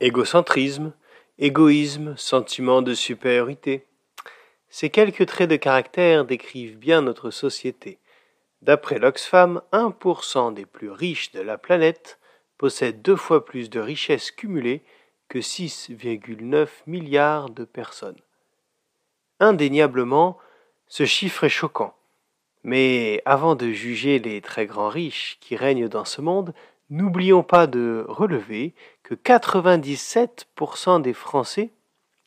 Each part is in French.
Égocentrisme, égoïsme, sentiment de supériorité. Ces quelques traits de caractère décrivent bien notre société. D'après l'Oxfam, 1% des plus riches de la planète possèdent deux fois plus de richesses cumulées que 6,9 milliards de personnes. Indéniablement, ce chiffre est choquant. Mais avant de juger les très grands riches qui règnent dans ce monde, N'oublions pas de relever que 97% des Français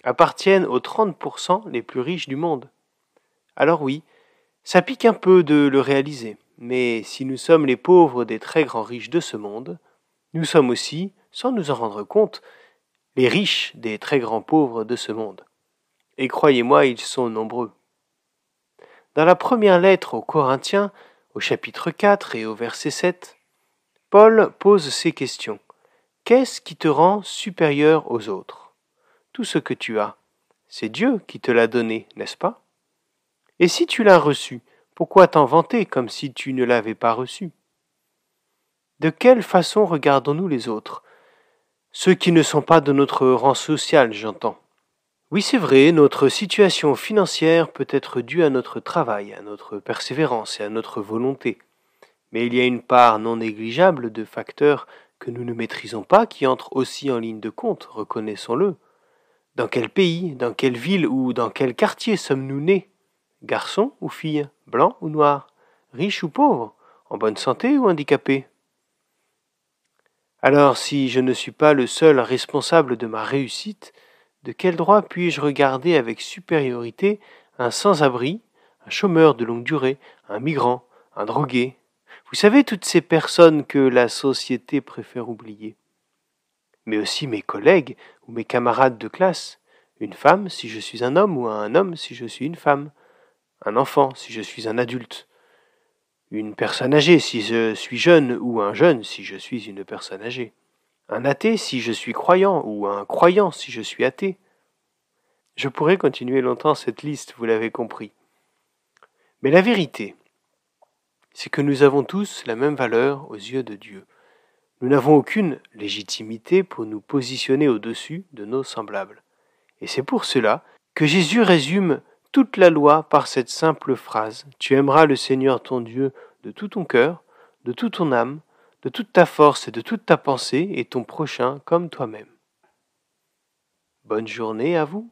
appartiennent aux 30% les plus riches du monde. Alors oui, ça pique un peu de le réaliser, mais si nous sommes les pauvres des très grands riches de ce monde, nous sommes aussi, sans nous en rendre compte, les riches des très grands pauvres de ce monde. Et croyez-moi, ils sont nombreux. Dans la première lettre aux Corinthiens, au chapitre 4 et au verset 7, Paul pose ces questions. Qu'est-ce qui te rend supérieur aux autres? Tout ce que tu as, c'est Dieu qui te l'a donné, n'est-ce pas? Et si tu l'as reçu, pourquoi t'en vanter comme si tu ne l'avais pas reçu? De quelle façon regardons-nous les autres? Ceux qui ne sont pas de notre rang social, j'entends. Oui, c'est vrai, notre situation financière peut être due à notre travail, à notre persévérance et à notre volonté. Mais il y a une part non négligeable de facteurs que nous ne maîtrisons pas qui entrent aussi en ligne de compte, reconnaissons-le. Dans quel pays, dans quelle ville ou dans quel quartier sommes-nous nés? Garçons ou filles? Blancs ou noirs? Riches ou pauvres? En bonne santé ou handicapés? Alors si je ne suis pas le seul responsable de ma réussite, de quel droit puis-je regarder avec supériorité un sans-abri, un chômeur de longue durée, un migrant, un drogué, vous savez, toutes ces personnes que la société préfère oublier. Mais aussi mes collègues ou mes camarades de classe. Une femme si je suis un homme ou un homme si je suis une femme. Un enfant si je suis un adulte. Une personne âgée si je suis jeune ou un jeune si je suis une personne âgée. Un athée si je suis croyant ou un croyant si je suis athée. Je pourrais continuer longtemps cette liste, vous l'avez compris. Mais la vérité, c'est que nous avons tous la même valeur aux yeux de Dieu. Nous n'avons aucune légitimité pour nous positionner au-dessus de nos semblables. Et c'est pour cela que Jésus résume toute la loi par cette simple phrase Tu aimeras le Seigneur ton Dieu de tout ton cœur, de toute ton âme, de toute ta force et de toute ta pensée, et ton prochain comme toi-même. Bonne journée à vous.